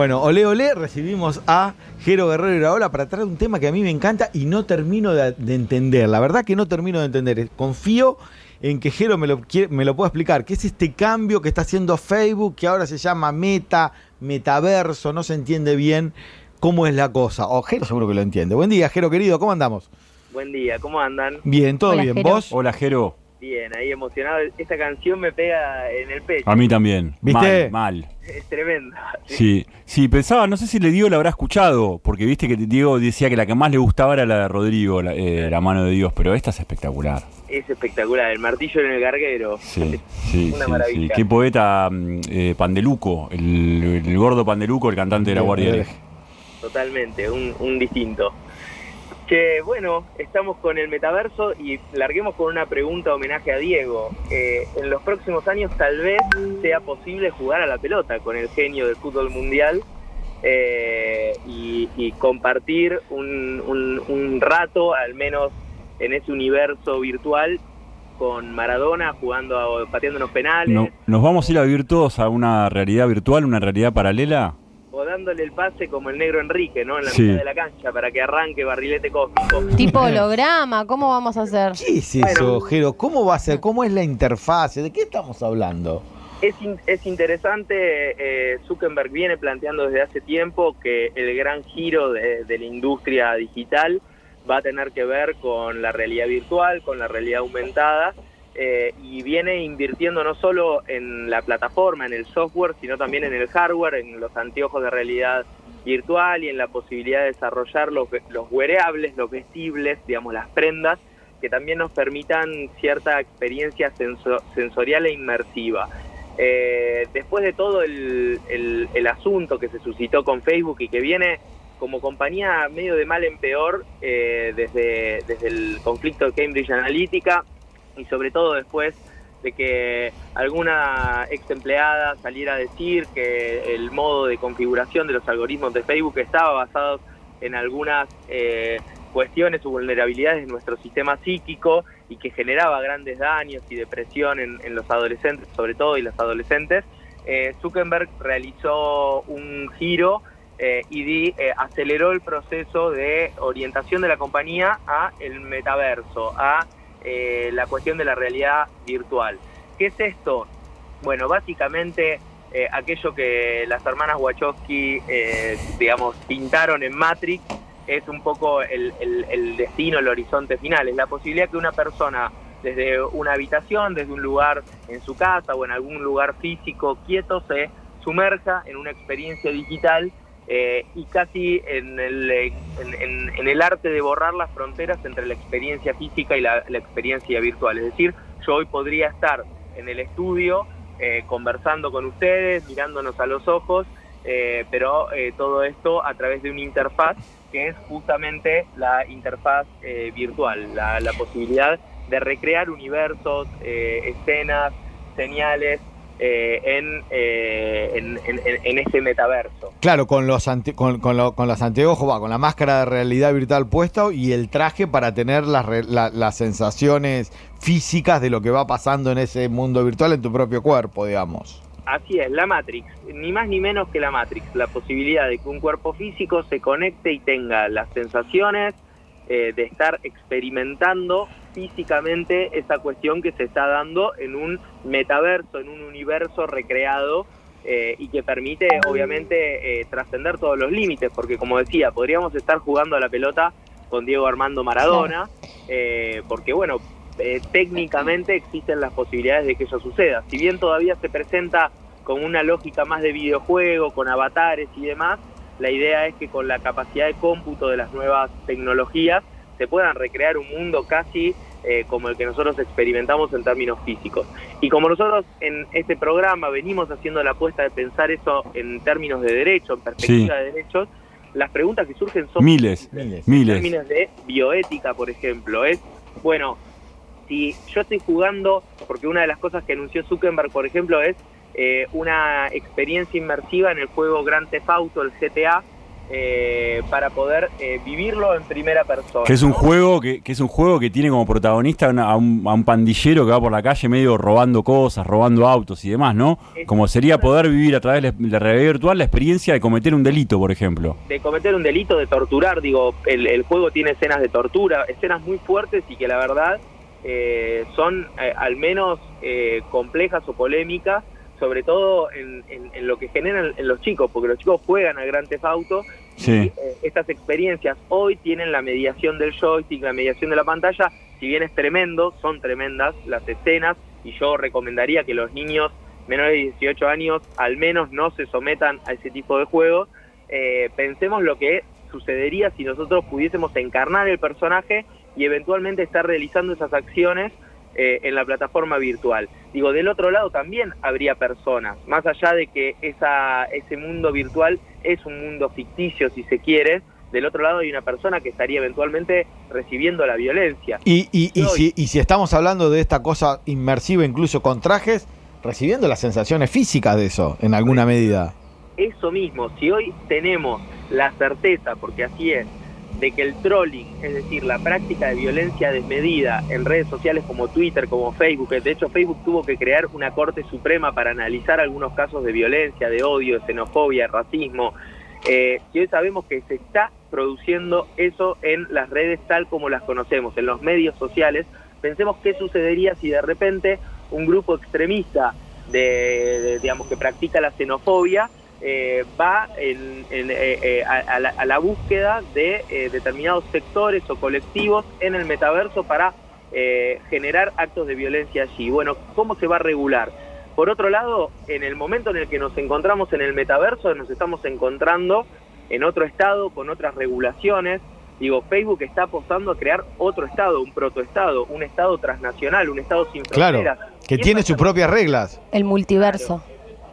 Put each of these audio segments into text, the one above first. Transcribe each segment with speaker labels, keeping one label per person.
Speaker 1: Bueno, ole ole, recibimos a Jero Guerrero Iraola para traer un tema que a mí me encanta y no termino de, de entender. La verdad que no termino de entender. Confío en que Jero me lo, quiere- me lo pueda explicar. ¿Qué es este cambio que está haciendo Facebook que ahora se llama Meta, Metaverso? No se entiende bien cómo es la cosa. O Jero seguro que lo entiende. Buen día, Jero querido, ¿cómo andamos?
Speaker 2: Buen día, ¿cómo andan?
Speaker 1: Bien, todo
Speaker 3: Hola,
Speaker 1: bien.
Speaker 3: Jero.
Speaker 1: ¿Vos?
Speaker 4: Hola, Jero.
Speaker 2: Bien, ahí emocionado. Esta canción me pega en el pecho.
Speaker 4: A mí también.
Speaker 1: ¿Viste?
Speaker 4: Mal, mal.
Speaker 2: Es tremenda.
Speaker 4: Sí, sí, pensaba, no sé si le Diego la habrá escuchado, porque viste que Diego decía que la que más le gustaba era la de Rodrigo, la, eh, la mano de Dios, pero esta es espectacular.
Speaker 2: Es espectacular. El martillo en el garguero.
Speaker 4: Sí, sí,
Speaker 2: Una
Speaker 4: sí,
Speaker 2: maravilla.
Speaker 4: sí. Qué poeta mm, eh, Pandeluco, el, el gordo Pandeluco, el cantante de la Guardia.
Speaker 2: Totalmente, un, un distinto. Que bueno, estamos con el metaverso y larguemos con una pregunta homenaje a Diego. Eh, en los próximos años tal vez sea posible jugar a la pelota con el genio del fútbol mundial eh, y, compartir un, rato, al menos en ese universo virtual, con Maradona jugando, a- pateando unos penales
Speaker 4: No- ¿Nos vamos a ir a vivir todos a una realidad virtual, una realidad paralela?
Speaker 2: O dándole el pase como el negro Enrique, ¿no? En la
Speaker 4: Sí.
Speaker 2: mitad de la cancha para que arranque barrilete cósmico.
Speaker 3: Tipo holograma, ¿cómo vamos a hacer?
Speaker 1: ¿Qué es eso,
Speaker 2: Bueno.
Speaker 1: Jero? ¿Cómo va a ser? ¿Cómo es la interfase? ¿De qué estamos hablando?
Speaker 2: Es, in- es interesante, eh, Zuckerberg viene planteando desde hace tiempo que el gran giro de, de la industria digital va a tener que ver con la realidad virtual, con la realidad aumentada, eh, y viene invirtiendo no solo en la plataforma, en el software, sino también en el hardware, en los anteojos de realidad virtual y en la posibilidad de desarrollar los, los wearables, los vestibles, digamos, las prendas, que también nos permitan cierta experiencia senso- sensorial e inmersiva. Eh, después de todo el asunto que se suscitó con Facebook y que viene como compañía medio de mal en peor eh, desde, desde el conflicto de Cambridge Analytica y sobre todo después de que alguna ex empleada saliera a decir que el modo de configuración de los algoritmos de Facebook estaba basado en algunas eh, cuestiones o vulnerabilidades de nuestro sistema psíquico y que generaba grandes daños y depresión en, los adolescentes, sobre todo y las adolescentes, eh, Zuckerberg realizó un giro eh, y aceleró el proceso de orientación de la compañía a el metaverso, a eh, la cuestión de la realidad virtual. ¿Qué es esto? Bueno, básicamente eh, aquello que las hermanas Wachowski, eh, digamos, pintaron en Matrix es un poco el, el- el destino, el horizonte final. Es la posibilidad que una persona desde una habitación, desde un lugar en su casa o en algún lugar físico quieto se sumerja en una experiencia digital eh, y casi en el, en, el arte de borrar las fronteras entre la experiencia física y la, experiencia virtual. Es decir, yo hoy podría estar en el estudio eh, conversando con ustedes, mirándonos a los ojos, eh, pero todo esto a través de una interfaz que es justamente la interfaz virtual, la, posibilidad de recrear universos, escenas, señales eh, en, eh, en, en- en- este metaverso.
Speaker 1: Claro, con los ante- con, con, lo- con las anteojos, va, con la máscara de realidad virtual puesta y el traje para tener las, la- las sensaciones físicas de lo que va pasando en ese mundo virtual en tu propio cuerpo, digamos.
Speaker 2: Así es, la Matrix, ni más ni menos que la Matrix, la posibilidad de que un cuerpo físico se conecte y tenga las sensaciones eh, de estar experimentando físicamente esa cuestión que se está dando en un metaverso, en un universo recreado eh, y que permite obviamente eh, trascender todos los límites, porque como decía, podríamos estar jugando a la pelota con Diego Armando Maradona, eh, porque bueno, eh, técnicamente existen las posibilidades de que eso suceda. Si bien todavía se presenta con una lógica más de videojuego, con avatares y demás, la idea es que con la capacidad de cómputo de las nuevas tecnologías se puedan recrear un mundo casi eh, como el que nosotros experimentamos en términos físicos. Y como nosotros en este programa venimos haciendo la apuesta de pensar eso en términos de derecho, en perspectiva de derechos, las preguntas que surgen son
Speaker 4: Miles,
Speaker 1: Miles.
Speaker 2: en
Speaker 4: miles.
Speaker 2: términos de bioética, por ejemplo, es, bueno, si yo estoy jugando, porque una de las cosas que anunció Zuckerberg, por ejemplo, es eh, una experiencia inmersiva en el juego Grand Theft Auto, el GTA, eh, para poder eh, vivirlo en primera persona.
Speaker 4: Que es un
Speaker 2: ¿no?
Speaker 4: juego que, que es un juego que tiene como protagonista una- a, un, a un pandillero que va por la calle medio robando cosas, robando autos y demás, ¿no? Como sería poder vivir a través de la realidad virtual la experiencia de cometer un delito, por ejemplo.
Speaker 2: de cometer un delito, de torturar, digo, el, el juego tiene escenas de tortura, escenas muy fuertes y que la verdad eh, son eh, al menos eh, complejas o polémicas, sobre todo en, en- en lo que generan en los chicos, porque los chicos juegan al Gran Theft Auto
Speaker 4: Sí.
Speaker 2: eh, estas experiencias hoy tienen la mediación del joystick, la mediación de la pantalla, si bien es tremendo, son tremendas las escenas y yo recomendaría que los niños menores de 18 años al menos no se sometan a ese tipo de juegos. Eh, pensemos lo que sucedería si nosotros pudiésemos encarnar el personaje y eventualmente estar realizando esas acciones eh, en la plataforma virtual. Digo, del otro lado también habría personas, más allá de que esa, ese mundo virtual es un mundo ficticio, si se quiere, del otro lado hay una persona que estaría eventualmente recibiendo la violencia.
Speaker 1: Y, y, y si, y si estamos hablando de esta cosa inmersiva, incluso con trajes, recibiendo las sensaciones físicas de eso, en alguna medida.
Speaker 2: Eso mismo, si hoy tenemos la certeza, porque así es, de que el trolling, es decir, la práctica de violencia desmedida en redes sociales como Twitter, como Facebook, de hecho Facebook tuvo que crear una Corte Suprema para analizar algunos casos de violencia, de odio, de xenofobia, racismo, eh, si hoy sabemos que se está produciendo eso en las redes tal como las conocemos, en los medios sociales, pensemos qué sucedería si de repente un grupo extremista de, de- digamos que practica la xenofobia eh, va en- en, eh, eh, a, a la, a la búsqueda de eh, determinados sectores o colectivos en el metaverso para eh, generar actos de violencia allí. Bueno, ¿cómo se va a regular? Por otro lado, en el momento en el que nos encontramos en el metaverso, nos estamos encontrando en otro estado, con otras regulaciones. Digo, Facebook está apostando a crear otro estado, un protoestado, un estado transnacional, un estado sin
Speaker 1: Claro,
Speaker 2: fronteras.
Speaker 1: que
Speaker 2: ¿Qué
Speaker 1: tiene sus propias reglas.
Speaker 3: El multiverso.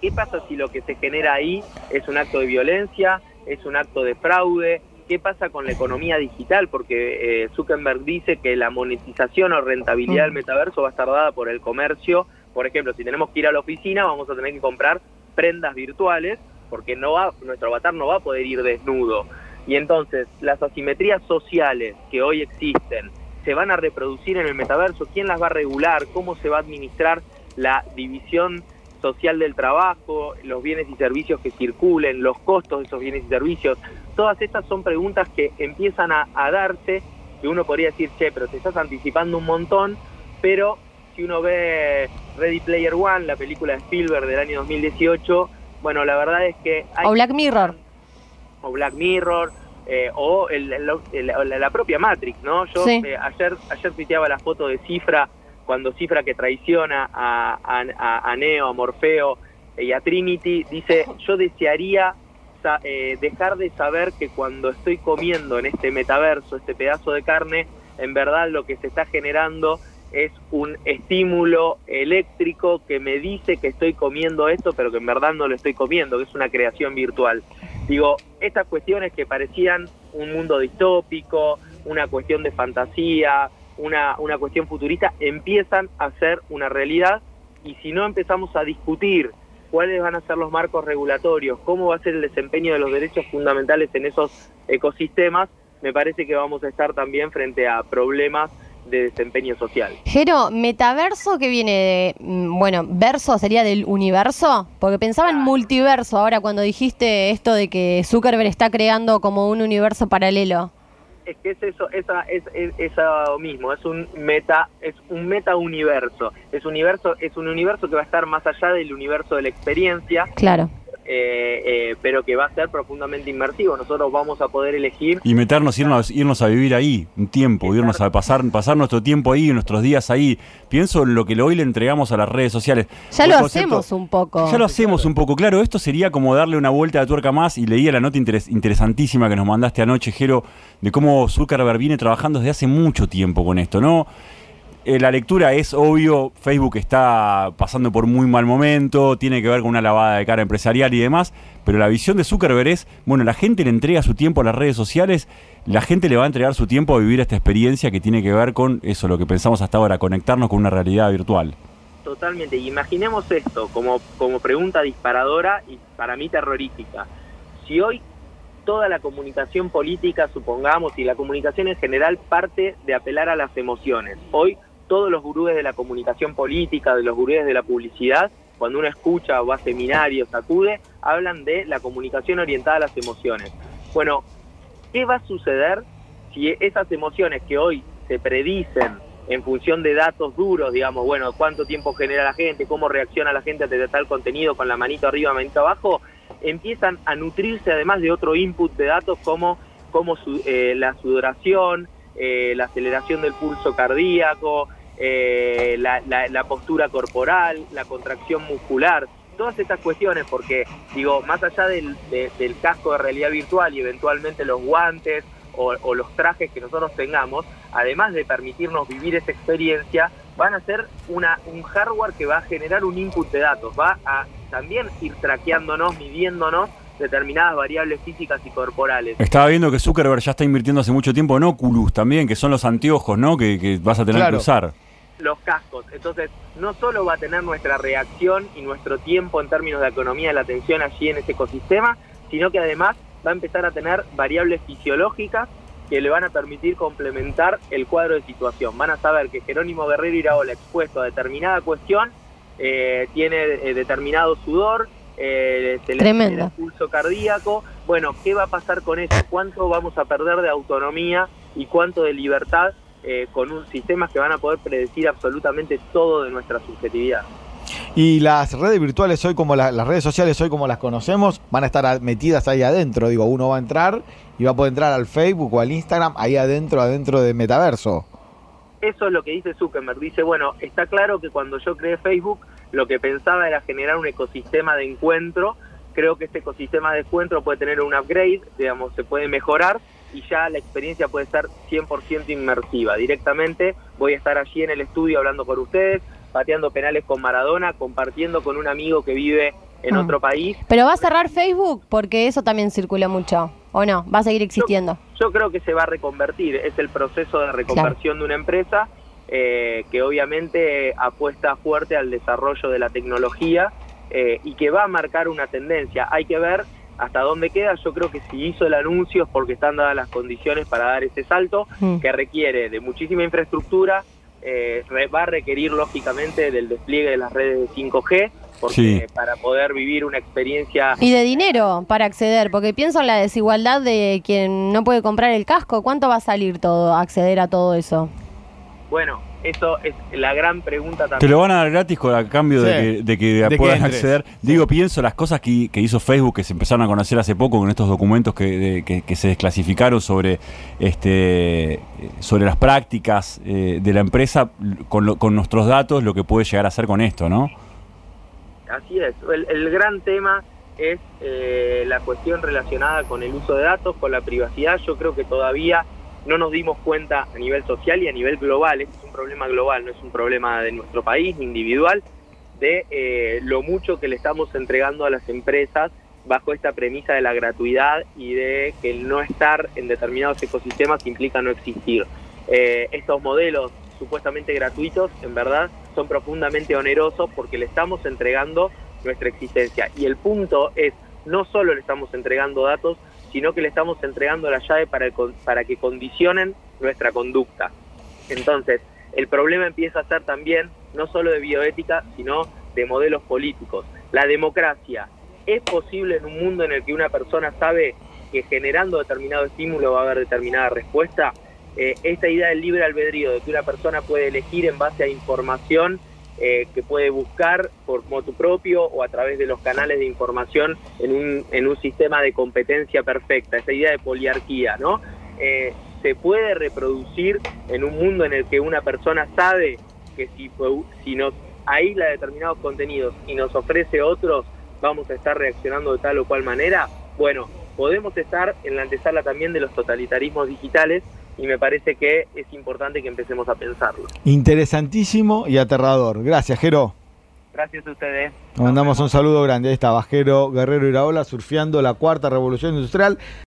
Speaker 2: ¿Qué pasa si lo que se genera ahí es un acto de violencia, es un acto de fraude? ¿Qué pasa con la economía digital? Porque eh, Zuckerberg dice que la monetización o rentabilidad del
Speaker 3: Mm.
Speaker 2: metaverso va a estar dada por el comercio. Por ejemplo, si tenemos que ir a la oficina, vamos a tener que comprar prendas virtuales porque no va, nuestro avatar no va a poder ir desnudo. Y entonces, las asimetrías sociales que hoy existen se van a reproducir en el metaverso. ¿Quién las va a regular? ¿Cómo se va a administrar la división social del trabajo, los bienes y servicios que circulen, los costos de esos bienes y servicios? Todas estas son preguntas que empiezan a, a darse, que uno podría decir, che, pero te estás anticipando un montón, pero si uno ve Ready Player One, la película de Spielberg del año 2018, bueno, la verdad es que... hay-
Speaker 3: O Black Mirror.
Speaker 2: o Black Mirror, eh, o el- el- el- la, la propia Matrix, ¿no? Yo
Speaker 3: Sí.
Speaker 2: eh, ayer ayer tuiteaba la foto de Cifra, cuando Cifra que traiciona a, a- Neo, a Morfeo y a Trinity, dice, yo desearía eh, dejar de saber que cuando estoy comiendo en este metaverso, este pedazo de carne, en verdad lo que se está generando es un estímulo eléctrico que me dice que estoy comiendo esto, pero que en verdad no lo estoy comiendo, que es una creación virtual. Digo, estas cuestiones que parecían un mundo distópico, una cuestión de fantasía, una, una cuestión futurista, empiezan a ser una realidad y si no empezamos a discutir cuáles van a ser los marcos regulatorios, cómo va a ser el desempeño de los derechos fundamentales en esos ecosistemas, me parece que vamos a estar también frente a problemas de desempeño social.
Speaker 3: Jero, metaverso que viene de. mm, Bueno, verso sería del universo. Porque pensaba en multiverso ahora cuando dijiste esto de que Zuckerberg está creando como un universo paralelo.
Speaker 2: Es que es eso, esa, es, es, eso mismo, es un meta, es un meta universo, es universo, es un universo que va a estar más allá del universo de la experiencia,
Speaker 3: Claro.
Speaker 2: Eh, eh, pero que va a ser profundamente inmersivo. Nosotros vamos a poder elegir
Speaker 4: Y meternos, irnos, irnos a vivir ahí un tiempo, irnos a pasar, pasar nuestro tiempo ahí, nuestros días ahí. Pienso en lo que hoy le entregamos a las redes sociales.
Speaker 3: Ya lo
Speaker 4: concepto,
Speaker 3: hacemos un poco.
Speaker 4: Ya lo hacemos un poco, claro. Esto sería como darle una vuelta de tuerca más. Y leía la nota interes- interesantísima que nos mandaste anoche, Jero, de cómo Zuckerberg viene trabajando desde hace mucho tiempo con esto, ¿no? Eh, la lectura es obvio, Facebook está pasando por muy mal momento, tiene que ver con una lavada de cara empresarial y demás, pero la visión de Zuckerberg es, bueno, la gente le entrega su tiempo a las redes sociales, la gente le va a entregar su tiempo a vivir esta experiencia que tiene que ver con eso, lo que pensamos hasta ahora, conectarnos con una realidad virtual.
Speaker 2: totalmente. Imaginemos esto como, como pregunta disparadora y para mí terrorífica. Si hoy toda la comunicación política, supongamos, y la comunicación en general parte de apelar a las emociones. Hoy todos los gurúes de la comunicación política, de los gurúes de la publicidad, cuando uno escucha o va a seminarios, acude, hablan de la comunicación orientada a las emociones. Bueno, ¿qué va a suceder si esas emociones que hoy se predicen en función de datos duros, digamos, bueno, cuánto tiempo genera la gente, cómo reacciona la gente ante tal contenido con la manito arriba, manito abajo, empiezan a nutrirse además de otro input de datos como, como eh, la sudoración, eh, la aceleración del pulso cardíaco, eh, la, postura corporal, la contracción muscular, todas estas cuestiones, porque digo, más allá del, casco de realidad virtual y eventualmente los guantes o, los trajes que nosotros tengamos, además de permitirnos vivir esa experiencia, van a ser una, un hardware que va a generar un input de datos, va a también ir traqueándonos, midiéndonos determinadas variables físicas y corporales.
Speaker 4: Estaba viendo que Zuckerberg ya está invirtiendo hace mucho tiempo en Oculus también, que son los anteojos, ¿no? Que, vas a tener que usar
Speaker 2: los cascos. Entonces, no solo va a tener nuestra reacción y nuestro tiempo en términos de economía de la atención allí en ese ecosistema, sino que además va a empezar a tener variables fisiológicas que le van a permitir complementar el cuadro de situación. Van a saber que Jerónimo Guerrero Iraola expuesto a determinada cuestión eh, tiene eh, determinado sudor, eh, se le pulso cardíaco. Bueno, ¿qué va a pasar con eso? ¿Cuánto vamos a perder de autonomía y cuánto de libertad eh, con un sistema que van a poder predecir absolutamente todo de nuestra subjetividad.
Speaker 1: Y las redes virtuales hoy, como las redes sociales hoy como las conocemos, van a estar metidas ahí adentro. Digo, uno va a entrar y va a poder entrar al Facebook o al Instagram ahí adentro, adentro de metaverso.
Speaker 2: Eso es lo que dice Zuckerberg. Dice, bueno, está claro que cuando yo creé Facebook, lo que pensaba era generar un ecosistema de encuentro. Creo que este ecosistema de encuentro puede tener un upgrade, digamos, se puede mejorar y ya la experiencia puede ser 100% inmersiva. Directamente voy a estar allí en el estudio hablando con ustedes, pateando penales con Maradona, compartiendo con un amigo que vive en mm. otro país.
Speaker 3: Pero va a cerrar Facebook porque eso también circula mucho, ¿o no? ¿Va a seguir existiendo?
Speaker 2: Yo, creo que se va a reconvertir, es el proceso de reconversión de una empresa eh, que obviamente apuesta fuerte al desarrollo de la tecnología eh, y que va a marcar una tendencia. Hay que ver hasta dónde queda. Yo creo que si hizo el anuncio es porque están dadas las condiciones para dar ese salto, mm. que requiere de muchísima infraestructura, eh, va a requerir lógicamente del despliegue de las redes de 5G, porque para poder vivir una experiencia...
Speaker 3: Y de dinero para acceder, porque pienso en la desigualdad de quien no puede comprar el casco, ¿cuánto va a salir todo, acceder a todo eso?
Speaker 2: Bueno, eso es la gran pregunta también.
Speaker 4: Te lo van a dar gratis con, a cambio de que, puedan acceder. Digo, pienso las cosas que, hizo Facebook, que se empezaron a conocer hace poco con estos documentos que, se desclasificaron sobre, este, sobre las prácticas eh, de la empresa con, con nuestros datos, lo que puede llegar a hacer con esto, ¿no?
Speaker 2: Así es. El, gran tema es eh, la cuestión relacionada con el uso de datos, con la privacidad. Yo creo que todavía no nos dimos cuenta a nivel social y a nivel global, este es un problema global, no es un problema de nuestro país, individual, de eh, lo mucho que le estamos entregando a las empresas bajo esta premisa de la gratuidad y de que el no estar en determinados ecosistemas implica no existir. Eh, estos modelos supuestamente gratuitos, en verdad, son profundamente onerosos porque le estamos entregando nuestra existencia. Y el punto es, no solo le estamos entregando datos, sino que le estamos entregando la llave para, para que condicionen nuestra conducta. Entonces, el problema empieza a ser también no solo de bioética, sino de modelos políticos. La democracia, ¿es posible en un mundo en el que una persona sabe que generando determinado estímulo va a haber determinada respuesta? Eh, esta idea del libre albedrío, de que una persona puede elegir en base a información eh, que puede buscar por motu propio o a través de los canales de información en un, en un sistema de competencia perfecta, esa idea de poliarquía, ¿no? Eh, se puede reproducir en un mundo en el que una persona sabe que si, si nos aísla determinados contenidos y nos ofrece otros, vamos a estar reaccionando de tal o cual manera. Bueno, podemos estar en la antesala también de los totalitarismos digitales y me parece que es importante que empecemos a pensarlo.
Speaker 1: Interesantísimo y aterrador. Gracias, Jero.
Speaker 2: Gracias a ustedes.
Speaker 1: Nos mandamos un saludo grande. Ahí está, Bajero Guerrero Iraola surfeando la cuarta revolución industrial.